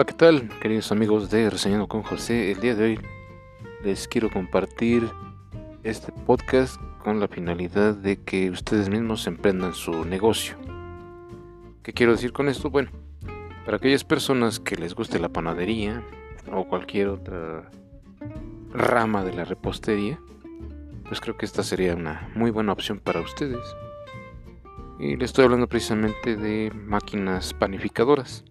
Hola, ¿qué tal, queridos amigos de Reseñando con José? El día de hoy les quiero compartir este podcast con la finalidad de que ustedes mismos emprendan su negocio. ¿Qué quiero decir con esto? Bueno, para aquellas personas que les guste la panadería o cualquier otra rama de la repostería, pues creo que esta sería una muy buena opción para ustedes. Y les estoy hablando precisamente de máquinas panificadoras.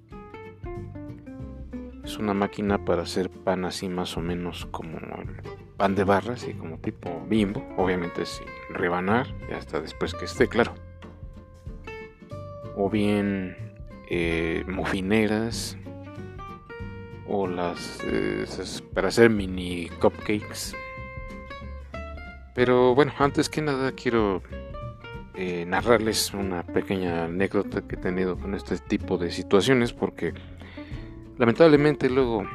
Es una máquina para hacer pan así más o menos como el pan de barras y como tipo bimbo, obviamente sin rebanar y hasta después que esté claro. O bien eh, o las eh, para hacer mini cupcakes. Pero bueno, antes que nada quiero eh, narrarles una pequeña anécdota que he tenido con este tipo de situaciones porque lamentablemente luego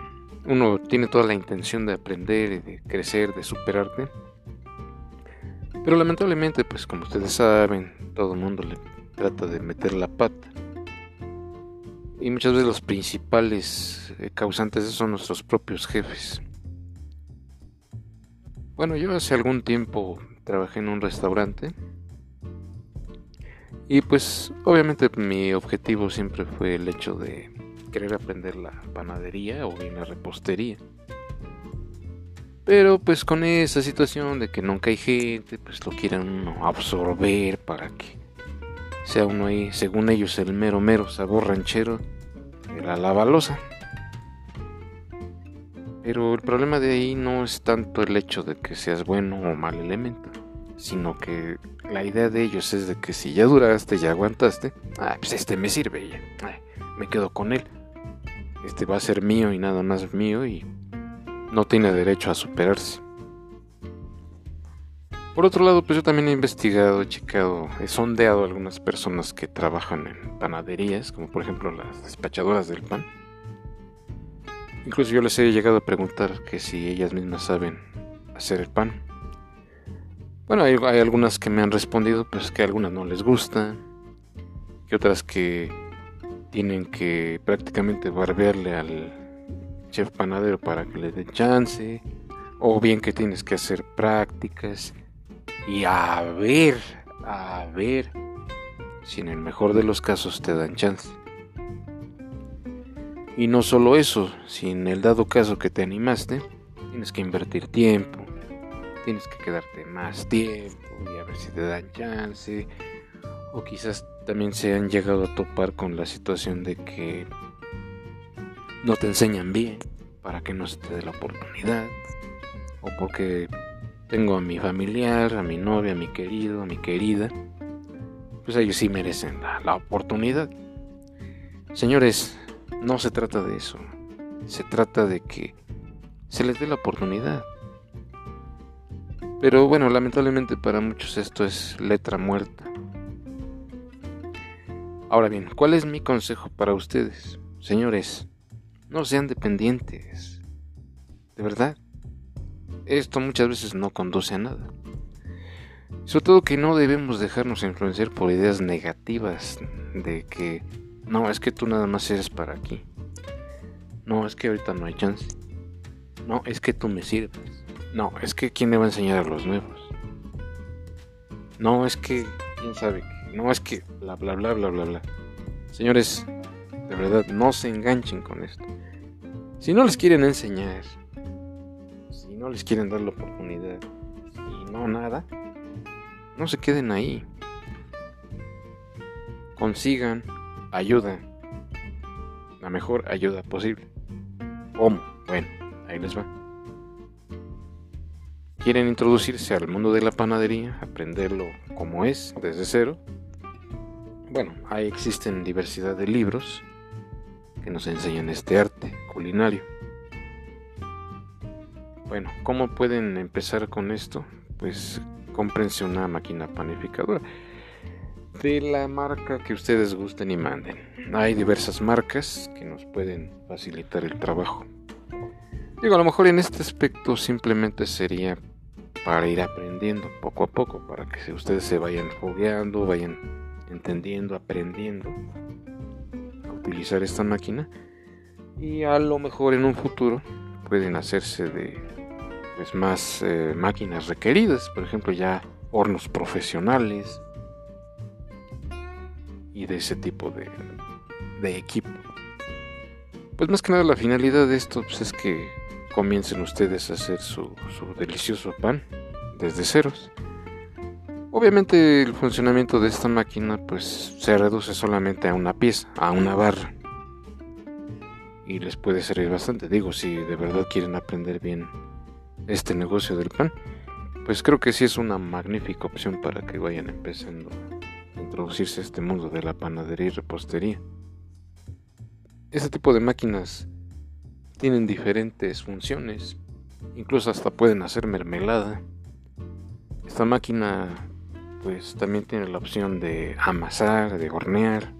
uno tiene toda la intención de aprender, de crecer, de superarte. Pero lamentablemente, pues como ustedes saben, todo el mundo le trata de meter la pata. Y muchas veces los principales eh, causantes son nuestros propios jefes. Bueno, yo hace algún tiempo trabajé en un restaurante. Y pues obviamente mi objetivo siempre fue el hecho de querer aprender la panadería o bien la repostería. Pero pues con esa situación de que nunca hay gente, pues lo quieren absorber para que sea uno ahí, según ellos, el mero mero sabor ranchero de la lavalosa. Pero el problema de ahí no es tanto el hecho de que seas bueno o mal elemento, sino que la idea de ellos es de que si ya duraste, ya aguantaste, ah, pues este me sirve ya, me quedo con él este va a ser mío y nada más mío y no tiene derecho a superarse. Por otro lado, pues yo también he investigado, he checado, he sondeado a algunas personas que trabajan en panaderías, como por ejemplo las despachadoras del pan. Incluso yo les he llegado a preguntar que si ellas mismas saben hacer el pan. Bueno, hay, hay algunas que me han respondido, pues que algunas no les gusta, que otras que tienen que prácticamente barbearle al chef panadero para que le dé chance, o bien que tienes que hacer prácticas y a ver, a ver si en el mejor de los casos te dan chance. Y no solo eso, si en el dado caso que te animaste, tienes que invertir tiempo, tienes que quedarte más tiempo y a ver si te dan chance, o quizás también se han llegado a topar con la situación de que no te enseñan bien para que no se te dé la oportunidad o porque tengo a mi familiar, a mi novia, a mi querido, a mi querida, pues ellos sí merecen la, la oportunidad. Señores, no se trata de eso, se trata de que se les dé la oportunidad. Pero bueno, lamentablemente para muchos esto es letra muerta. Ahora bien, ¿cuál es mi consejo para ustedes? Señores, no sean dependientes. De verdad. Esto muchas veces no conduce a nada. Sobre todo que no debemos dejarnos influenciar por ideas negativas de que no, es que tú nada más eres para aquí. No, es que ahorita no hay chance. No, es que tú me sirves. No, es que quién le va a enseñar a los nuevos. No, es que quién sabe no es que bla bla bla bla bla bla. Señores, de verdad, no se enganchen con esto. Si no les quieren enseñar, si no les quieren dar la oportunidad y no nada, no se queden ahí. Consigan ayuda, la mejor ayuda posible. ¿Cómo? Bueno, ahí les va. ¿Quieren introducirse al mundo de la panadería? Aprenderlo como es, desde cero bueno, ahí existen diversidad de libros que nos enseñan este arte culinario. Bueno, ¿cómo pueden empezar con esto? Pues cómprense una máquina panificadora de la marca que ustedes gusten y manden. Hay diversas marcas que nos pueden facilitar el trabajo. Digo, a lo mejor en este aspecto simplemente sería para ir aprendiendo poco a poco, para que ustedes se vayan fogueando, vayan entendiendo, aprendiendo a utilizar esta máquina. Y a lo mejor en un futuro pueden hacerse de pues, más eh, máquinas requeridas, por ejemplo ya hornos profesionales y de ese tipo de, de equipo. Pues más que nada la finalidad de esto pues, es que comiencen ustedes a hacer su, su delicioso pan desde ceros. Obviamente el funcionamiento de esta máquina pues se reduce solamente a una pieza, a una barra. Y les puede servir bastante, digo, si de verdad quieren aprender bien este negocio del pan, pues creo que sí es una magnífica opción para que vayan empezando a introducirse a este mundo de la panadería y repostería. Este tipo de máquinas tienen diferentes funciones, incluso hasta pueden hacer mermelada. Esta máquina pues también tiene la opción de amasar, de hornear.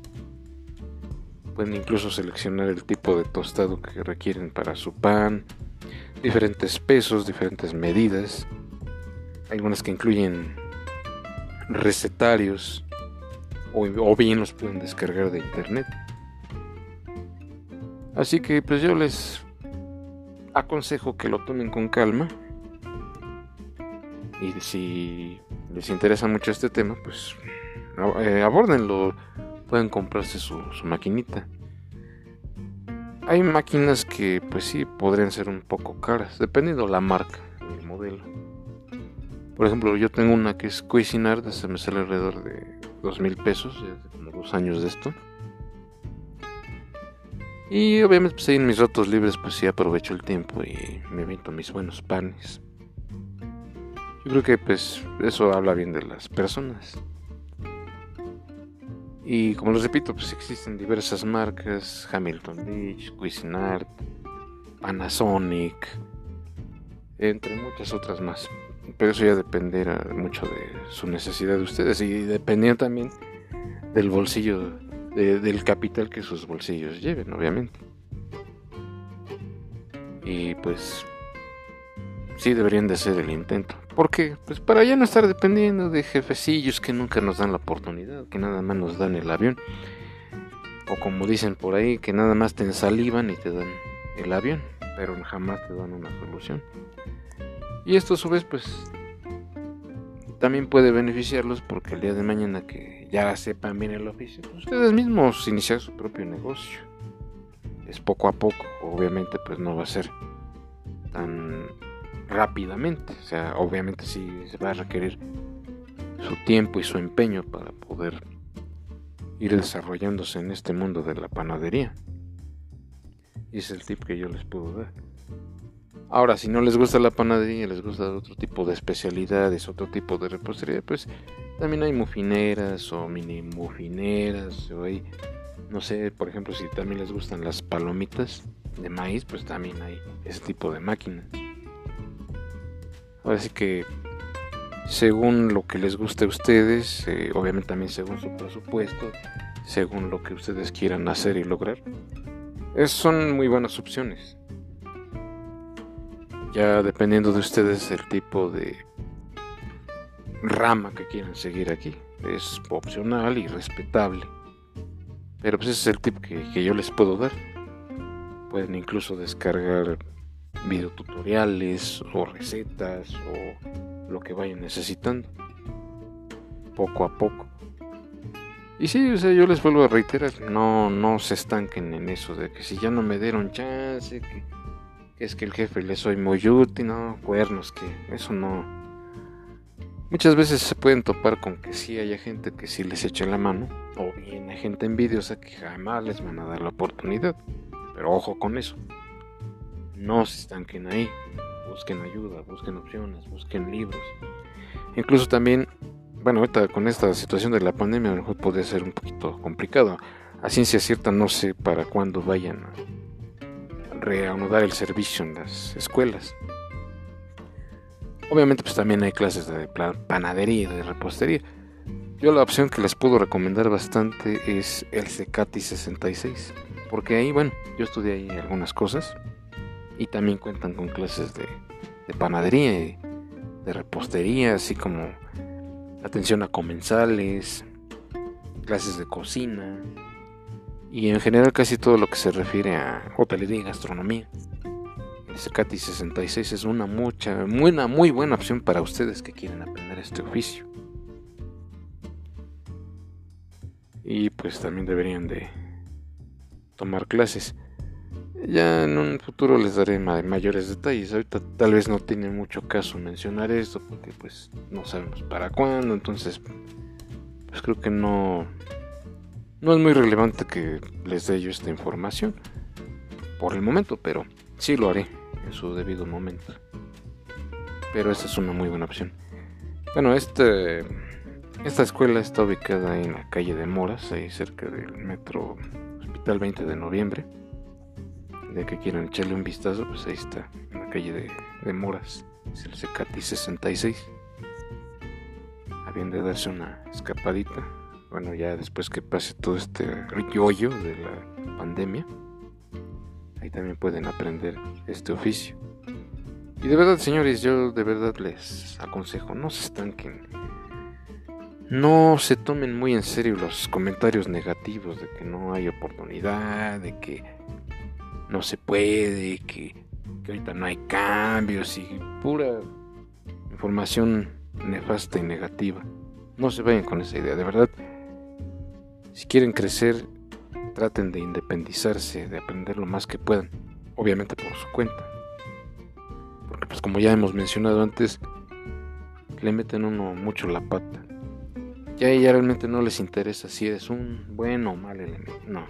Pueden incluso seleccionar el tipo de tostado que requieren para su pan, diferentes pesos, diferentes medidas, algunas que incluyen recetarios o, bien los pueden descargar de internet. Así que pues yo les aconsejo que lo tomen con calma y si les interesa mucho este tema, pues eh, abórdenlo, pueden comprarse su, maquinita. Hay máquinas que pues sí podrían ser un poco caras, dependiendo la marca y el modelo. Por ejemplo, yo tengo una que es Cuisinart, se me sale alrededor de dos mil pesos, ya hace como dos años de esto. Y obviamente pues ahí en mis ratos libres pues sí aprovecho el tiempo y me invento mis buenos panes. Yo creo que pues eso habla bien de las personas. Y como les repito, pues existen diversas marcas, Hamilton Beach, Cuisinart, Panasonic, entre muchas otras más. Pero eso ya dependerá mucho de su necesidad de ustedes y dependiendo también del bolsillo, del capital que sus bolsillos lleven, obviamente. Y pues sí deberían de hacer el intento. ¿Por qué? Pues para ya no estar dependiendo de jefecillos que nunca nos dan la oportunidad, que nada más nos dan el avión. O como dicen por ahí, que nada más te ensalivan y te dan el avión, pero jamás te dan una solución. Y esto a su vez pues también puede beneficiarlos porque el día de mañana que ya sepan bien el oficio, pues ustedes mismos iniciar su propio negocio. Es poco a poco, obviamente pues no va a ser tan rápidamente. O sea, obviamente sí se va a requerir su tiempo y su empeño para poder ir desarrollándose en este mundo de la panadería. Y es el tip que yo les puedo dar. Ahora, si no les gusta la panadería, les gusta otro tipo de especialidades, otro tipo de repostería, pues también hay mufineras o mini mufineras, o hay, no sé, por ejemplo, si también les gustan las palomitas de maíz, pues también hay ese tipo de máquinas. Así que según lo que les guste a ustedes, eh, obviamente también según su presupuesto, según lo que ustedes quieran hacer y lograr, son muy buenas opciones. Ya dependiendo de ustedes el tipo de rama que quieran seguir aquí. Es opcional y respetable. Pero pues ese es el tip que yo les puedo dar. Pueden incluso descargar videotutoriales o recetas o lo que vayan necesitando poco a poco. Y sí, yo les vuelvo a reiterar, no, no se estanquen en eso de que si ya no me dieron chance, que, es que el jefe le soy muy útil, no, cuernos, que eso no. Muchas veces se pueden topar con que sí haya gente que sí les eche la mano, o bien hay gente envidiosa que jamás les van a dar la oportunidad. Pero ojo con eso no se estanquen ahí. Busquen ayuda, busquen opciones, busquen libros. Incluso también, bueno, ahorita con esta situación de la pandemia a lo mejor puede ser un poquito complicado. A ciencia cierta no sé para cuándo vayan a reanudar el servicio en las escuelas. Obviamente pues también hay clases de panadería y de repostería. Yo la opción que les puedo recomendar bastante es el CECATI 66. Porque ahí, bueno, yo estudié ahí algunas cosas y también cuentan con clases de, panadería de repostería, así como atención a comensales, clases de cocina y en general casi todo lo que se refiere a hotelería y gastronomía. El CATI 66 es una mucha, buena, muy buena opción para ustedes que quieren aprender este oficio. Y pues también deberían de tomar clases. Ya en un futuro les daré mayores detalles. Ahorita tal vez no tiene mucho caso mencionar esto porque pues no sabemos para cuándo. Entonces pues creo que no, no es muy relevante que les dé yo esta información por el momento, pero sí lo haré en su debido momento. Pero esta es una muy buena opción. Bueno, este, esta escuela está ubicada en la calle de Moras, ahí cerca del metro Hospital 20 de Noviembre de que quieran echarle un vistazo, pues ahí está, en la calle de, Moras, es el Secati 66. Habían de darse una escapadita, bueno, ya después que pase todo este yoyo de la pandemia, ahí también pueden aprender este oficio. Y de verdad, señores, yo de verdad les aconsejo, no se estanquen. No se tomen muy en serio los comentarios negativos de que no hay oportunidad, de que no se puede, que, ahorita no hay cambios y pura información nefasta y negativa. No se vayan con esa idea, de verdad. Si quieren crecer, traten de independizarse, de aprender lo más que puedan, obviamente por su cuenta. Porque pues como ya hemos mencionado antes, le meten uno mucho la pata. Ya, ya realmente no les interesa si eres un bueno o mal elemento. No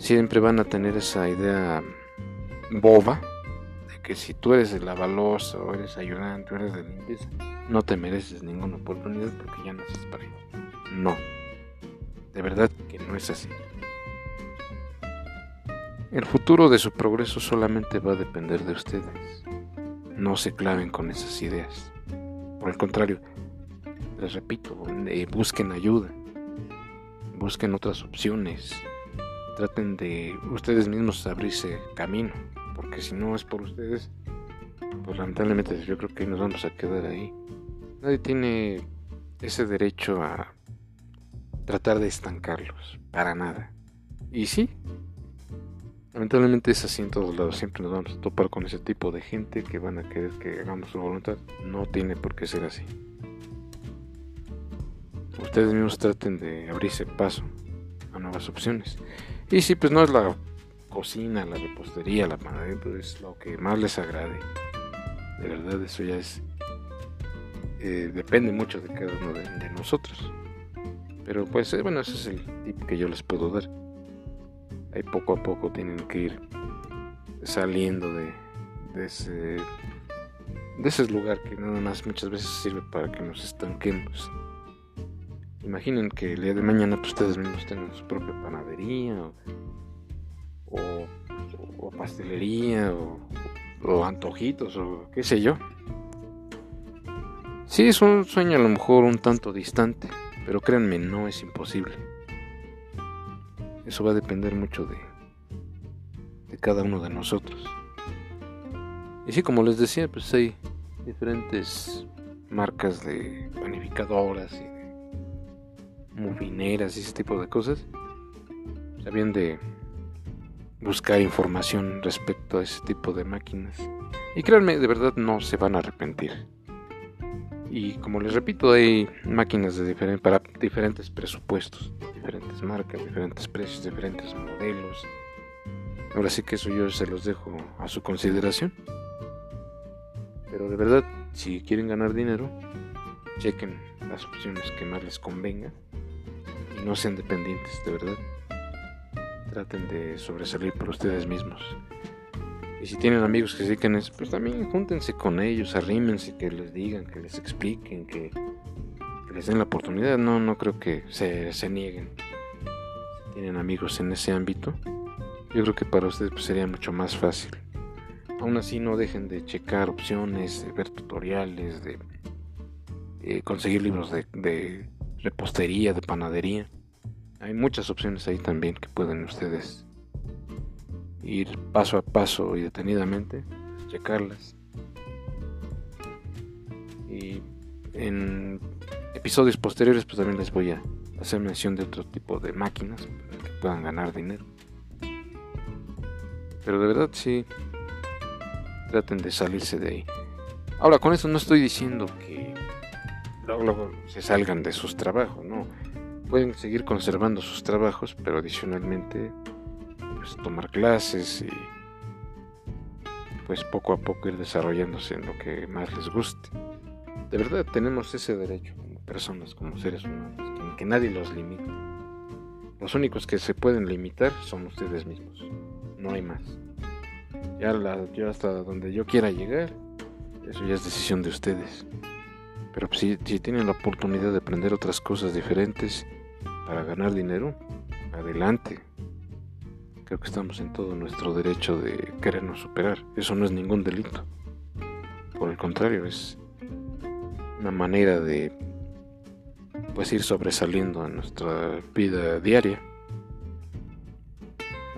siempre van a tener esa idea boba de que si tú eres el avaloso, o eres ayudante, o eres de limpieza, no te mereces ninguna oportunidad porque ya naces para ello. No, de verdad que no es así. El futuro de su progreso solamente va a depender de ustedes. No se claven con esas ideas. Por el contrario, les repito, eh, busquen ayuda, busquen otras opciones, traten de ustedes mismos abrirse camino, porque si no es por ustedes, pues lamentablemente yo creo que nos vamos a quedar ahí. Nadie tiene ese derecho a tratar de estancarlos, para nada. Y sí, lamentablemente es así en todos lados, siempre nos vamos a topar con ese tipo de gente que van a querer que hagamos su voluntad. No tiene por qué ser así. Ustedes mismos traten de abrirse paso a nuevas opciones. Y si pues no es la cocina, la repostería, la panadería, pues es lo que más les agrade. De verdad, eso ya es. Eh, depende mucho de cada uno de, nosotros. Pero pues, eh, bueno, ese es el tip que yo les puedo dar. Ahí poco a poco tienen que ir saliendo de, de ese de ese lugar que nada más muchas veces sirve para que nos estanquemos. Imaginen que el día de mañana pues, ustedes mismos tengan su propia panadería o, pastelería o, antojitos o qué sé yo. Sí, es un sueño a lo mejor un tanto distante, pero créanme, no es imposible. Eso va a depender mucho de, de cada uno de nosotros. Y sí, como les decía, pues hay diferentes marcas de panificadoras y movineras y ese tipo de cosas, sabían de buscar información respecto a ese tipo de máquinas. Y créanme, de verdad no se van a arrepentir. Y como les repito, hay máquinas de para diferentes presupuestos, diferentes marcas, diferentes precios, diferentes modelos. Ahora sí que eso yo se los dejo a su consideración. Pero de verdad, si quieren ganar dinero, chequen las opciones que más les convengan no sean dependientes, de verdad. Traten de sobresalir por ustedes mismos. Y si tienen amigos que se dedican a eso, pues también júntense con ellos, arrímense, que les digan, que les expliquen, que, les den la oportunidad. No, no creo que se, se nieguen. Si tienen amigos en ese ámbito, yo creo que para ustedes pues, sería mucho más fácil. Aún así no dejen de checar opciones, de ver tutoriales, de eh, conseguir libros de repostería, de panadería. Hay muchas opciones ahí también que pueden ustedes ir paso a paso y detenidamente, checarlas. Y en episodios posteriores pues también les voy a hacer mención de otro tipo de máquinas que puedan ganar dinero. Pero de verdad sí, traten de salirse de ahí. Ahora, con eso no estoy diciendo que luego, se salgan de sus trabajos, no. Pueden seguir conservando sus trabajos, pero adicionalmente pues, tomar clases y pues poco a poco ir desarrollándose en lo que más les guste. De verdad tenemos ese derecho como personas, como seres humanos, que, nadie los limite. Los únicos que se pueden limitar son ustedes mismos, no hay más. Ya hasta donde yo quiera llegar, eso ya es decisión de ustedes. Pero si, si tienen la oportunidad de aprender otras cosas diferentes para ganar dinero, adelante. Creo que estamos en todo nuestro derecho de querernos superar. Eso no es ningún delito. Por el contrario, es una manera de pues ir sobresaliendo en nuestra vida diaria.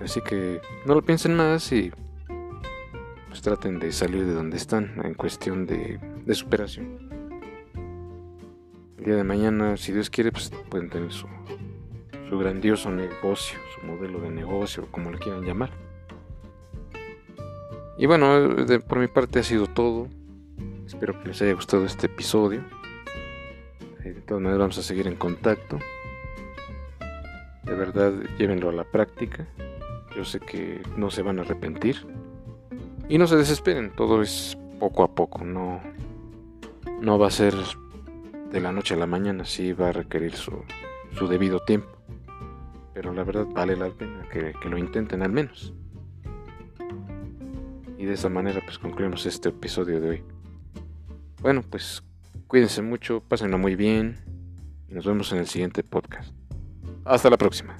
Así que no lo piensen más y pues traten de salir de donde están en cuestión de, de superación. El día de mañana, si Dios quiere, pues pueden tener su, su grandioso negocio, su modelo de negocio, como le quieran llamar. Y bueno, por mi parte ha sido todo. Espero que les haya gustado este episodio. Eh, de todas maneras vamos a seguir en contacto. De verdad, llévenlo a la práctica. Yo sé que no se van a arrepentir. Y no se desesperen, todo es poco a poco, no, no va a ser de la noche a la mañana, sí va a requerir su, su debido tiempo. Pero la verdad vale la pena que, que, lo intenten al menos. Y de esa manera pues concluimos este episodio de hoy. Bueno, pues cuídense mucho, pásenlo muy bien y nos vemos en el siguiente podcast. Hasta la próxima.